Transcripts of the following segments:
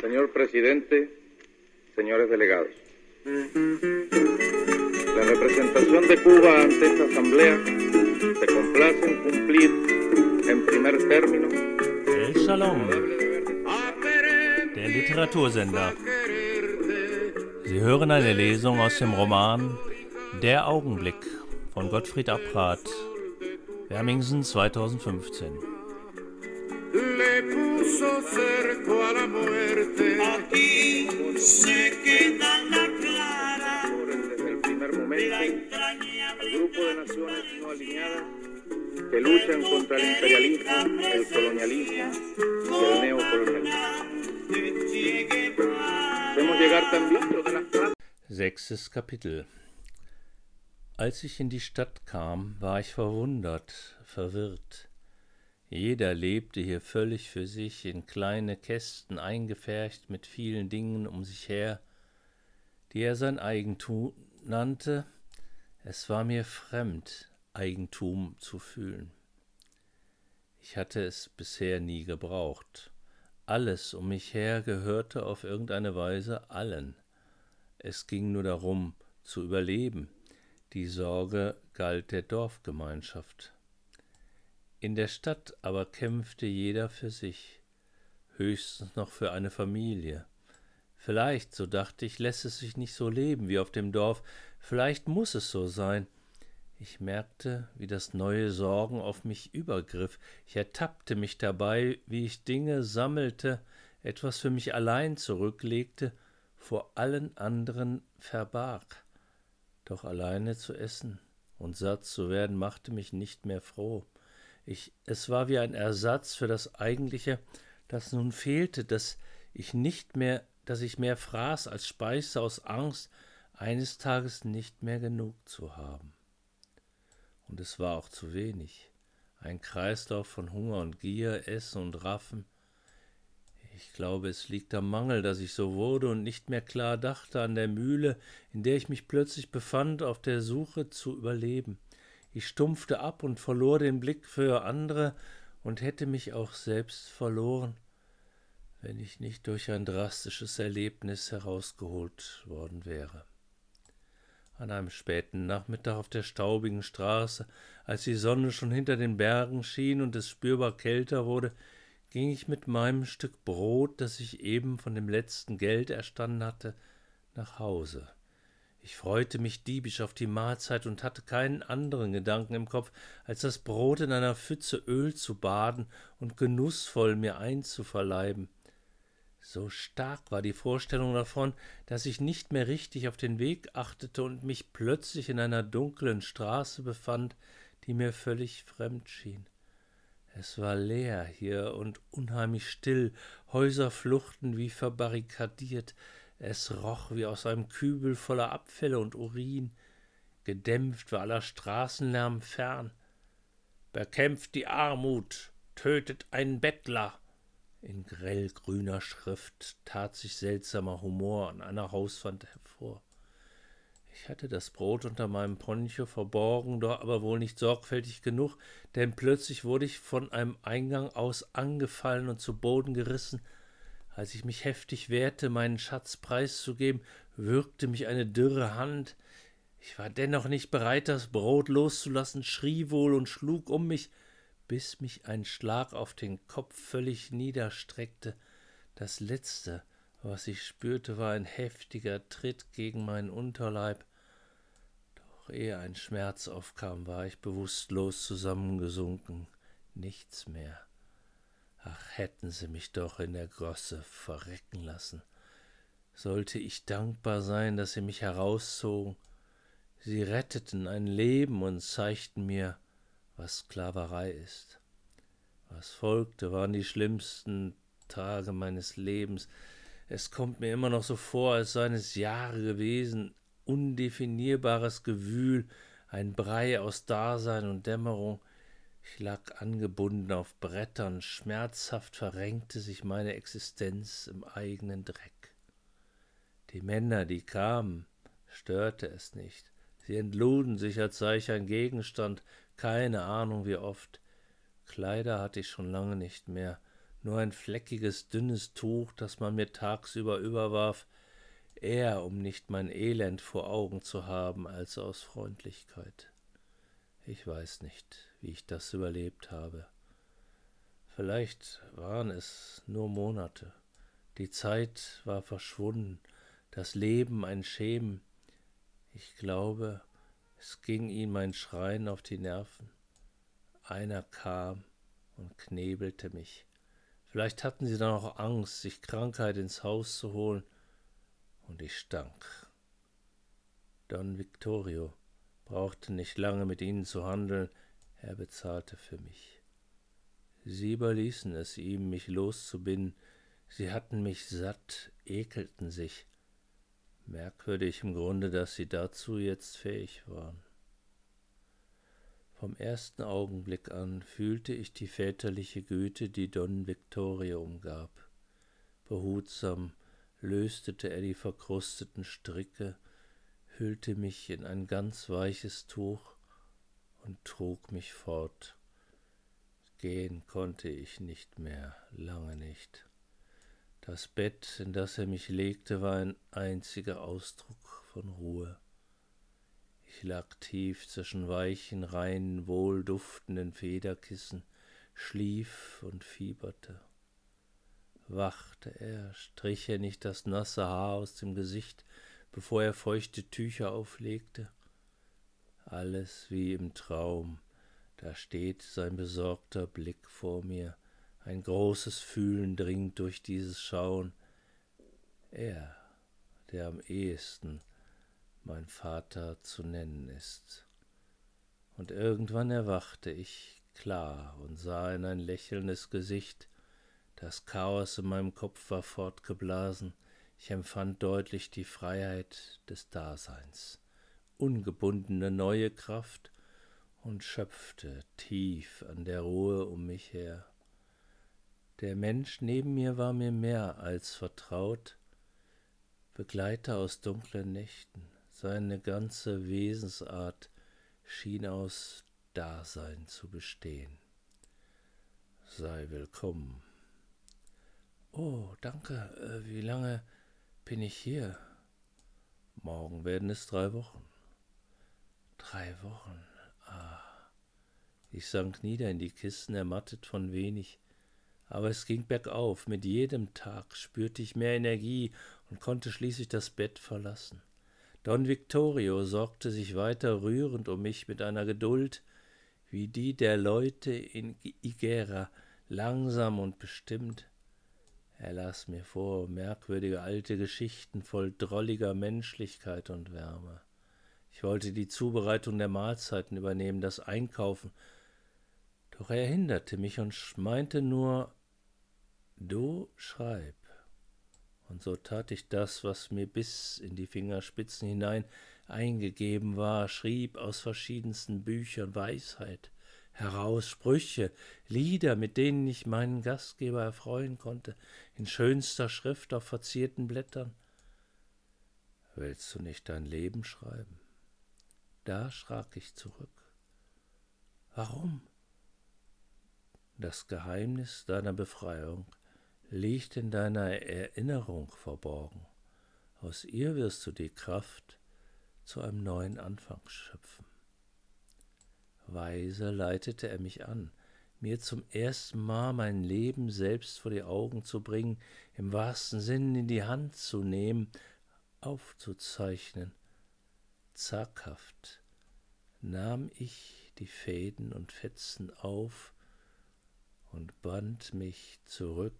Señor presidente, señores delegados. La representación de Cuba ante esta asamblea se complace en cumplir en primer término El Shalom, der Literatursender. Sie hören eine Lesung aus dem Roman Der Augenblick von Gottfried Abrat, Wermingsen 2015. le puso cerco a la muerte. Aquí se queda la clara desde el primer la momento el entrañable grupo de naciones no alineadas que luchan contra el imperialismo, el colonialismo y el neocolonialismo. Hacemos llegar también de las Sechstes Kapitel Als ich in die Stadt kam, war ich verwundert, verwirrt. Jeder lebte hier völlig für sich, in kleine Kästen eingepfercht mit vielen Dingen um sich her, die er sein Eigentum nannte. Es war mir fremd, Eigentum zu fühlen. Ich hatte es bisher nie gebraucht. Alles um mich her gehörte auf irgendeine Weise allen. Es ging nur darum, zu überleben. Die Sorge galt der Dorfgemeinschaft. In der Stadt aber kämpfte jeder für sich, höchstens noch für eine Familie. Vielleicht, so dachte ich, lässt es sich nicht so leben wie auf dem Dorf, vielleicht muss es so sein. Ich merkte, wie das neue Sorgen auf mich übergriff, ich ertappte mich dabei, wie ich Dinge sammelte, etwas für mich allein zurücklegte, vor allen anderen verbarg. Doch alleine zu essen und satt zu werden, machte mich nicht mehr froh. Ich, es war wie ein Ersatz für das Eigentliche, das nun fehlte, dass ich nicht mehr, dass ich mehr fraß als speiste aus Angst, eines Tages nicht mehr genug zu haben. Und es war auch zu wenig. Ein Kreislauf von Hunger und Gier, Essen und Raffen. Ich glaube, es liegt am Mangel, dass ich so wurde und nicht mehr klar dachte an der Mühle, in der ich mich plötzlich befand, auf der Suche zu überleben. Ich stumpfte ab und verlor den Blick für andere und hätte mich auch selbst verloren, wenn ich nicht durch ein drastisches Erlebnis herausgeholt worden wäre. An einem späten Nachmittag auf der staubigen Straße, als die Sonne schon hinter den Bergen schien und es spürbar kälter wurde, ging ich mit meinem Stück Brot, das ich eben von dem letzten Geld erstanden hatte, nach Hause. Ich freute mich diebisch auf die Mahlzeit und hatte keinen anderen Gedanken im Kopf, als das Brot in einer Pfütze Öl zu baden und genussvoll mir einzuverleiben. So stark war die Vorstellung davon, dass ich nicht mehr richtig auf den Weg achtete und mich plötzlich in einer dunklen Straße befand, die mir völlig fremd schien. Es war leer hier und unheimlich still, Häuser fluchten wie verbarrikadiert, es roch wie aus einem Kübel voller Abfälle und Urin, gedämpft war aller Straßenlärm fern. Bekämpft die Armut, tötet einen Bettler. In grellgrüner Schrift tat sich seltsamer Humor an einer Hauswand hervor. Ich hatte das Brot unter meinem Poncho verborgen, doch aber wohl nicht sorgfältig genug, denn plötzlich wurde ich von einem Eingang aus angefallen und zu Boden gerissen. Als ich mich heftig wehrte, meinen Schatz preiszugeben, würgte mich eine dürre Hand. Ich war dennoch nicht bereit, das Brot loszulassen, schrie wohl und schlug um mich, bis mich ein Schlag auf den Kopf völlig niederstreckte. Das letzte, was ich spürte, war ein heftiger Tritt gegen meinen Unterleib. Doch ehe ein Schmerz aufkam, war ich bewusstlos zusammengesunken. Nichts mehr. Ach, hätten sie mich doch in der Gosse verrecken lassen. Sollte ich dankbar sein, dass sie mich herauszogen. Sie retteten ein Leben und zeigten mir, was Sklaverei ist. Was folgte, waren die schlimmsten Tage meines Lebens. Es kommt mir immer noch so vor, als seien es Jahre gewesen, undefinierbares Gewühl, ein Brei aus Dasein und Dämmerung. Ich lag angebunden auf Brettern, schmerzhaft verrenkte sich meine Existenz im eigenen Dreck. Die Männer, die kamen, störte es nicht. Sie entluden sich, als sei ich ein Gegenstand, keine Ahnung wie oft. Kleider hatte ich schon lange nicht mehr, nur ein fleckiges, dünnes Tuch, das man mir tagsüber überwarf, eher um nicht mein Elend vor Augen zu haben, als aus Freundlichkeit. Ich weiß nicht, wie ich das überlebt habe. Vielleicht waren es nur Monate. Die Zeit war verschwunden, das Leben ein Schemen. Ich glaube, es ging ihm mein Schreien auf die Nerven. Einer kam und knebelte mich. Vielleicht hatten sie dann auch Angst, sich Krankheit ins Haus zu holen, und ich stank. Don Victorio brauchte nicht lange mit ihnen zu handeln, er bezahlte für mich. Sie überließen es ihm, mich loszubinden, sie hatten mich satt, ekelten sich. Merkwürdig im Grunde, dass sie dazu jetzt fähig waren. Vom ersten Augenblick an fühlte ich die väterliche Güte, die Don Victorio umgab. Behutsam löstete er die verkrusteten Stricke, hüllte mich in ein ganz weiches Tuch und trug mich fort. Gehen konnte ich nicht mehr, lange nicht. Das Bett, in das er mich legte, war ein einziger Ausdruck von Ruhe. Ich lag tief zwischen weichen, reinen, wohlduftenden Federkissen, schlief und fieberte. Wachte er, strich er nicht das nasse Haar aus dem Gesicht, bevor er feuchte Tücher auflegte? Alles wie im Traum, da steht sein besorgter Blick vor mir, ein großes Fühlen dringt durch dieses Schauen. Er, der am ehesten mein Vater zu nennen ist. Und irgendwann erwachte ich klar und sah in ein lächelndes Gesicht. Das Chaos in meinem Kopf war fortgeblasen. Ich empfand deutlich die Freiheit des Daseins, ungebundene neue Kraft und schöpfte tief an der Ruhe um mich her. Der Mensch neben mir war mir mehr als vertraut, Begleiter aus dunklen Nächten, seine ganze Wesensart schien aus Dasein zu bestehen. Sei willkommen. Oh, danke. Äh, wie lange bin ich hier? Morgen werden es drei Wochen. Drei Wochen. Ah. Ich sank nieder in die Kissen, ermattet von wenig. Aber es ging bergauf. Mit jedem Tag spürte ich mehr Energie und konnte schließlich das Bett verlassen. Don Victorio sorgte sich weiter rührend um mich mit einer Geduld, wie die der Leute in Igera, langsam und bestimmt. Er las mir vor merkwürdige alte Geschichten voll drolliger Menschlichkeit und Wärme. Ich wollte die Zubereitung der Mahlzeiten übernehmen, das Einkaufen, doch er hinderte mich und meinte nur, du schreib. Und so tat ich das, was mir bis in die Fingerspitzen hinein eingegeben war, schrieb aus verschiedensten Büchern Weisheit heraus, Sprüche, Lieder, mit denen ich meinen Gastgeber erfreuen konnte, in schönster Schrift auf verzierten Blättern. Willst du nicht dein Leben schreiben? Da schrak ich zurück. Warum? Das Geheimnis deiner Befreiung liegt in deiner Erinnerung verborgen. Aus ihr wirst du die Kraft zu einem neuen Anfang schöpfen. Weise leitete er mich an, mir zum ersten Mal mein Leben selbst vor die Augen zu bringen, im wahrsten Sinn in die Hand zu nehmen, aufzuzeichnen. Zaghaft nahm ich die Fäden und Fetzen auf und band mich zurück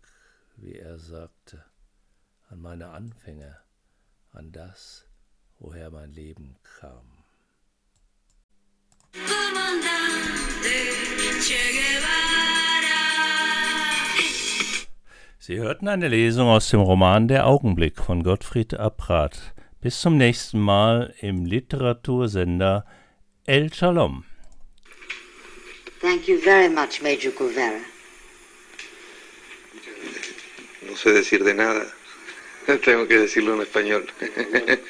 wie er sagte, an meine Anfänge, an das, woher mein Leben kam. Sie hörten eine Lesung aus dem Roman Der Augenblick von Gottfried Abrath. Bis zum nächsten Mal im Literatursender El Shalom. Thank you very much, Major Guevara. no sé decir de nada. Tengo que decirlo en español.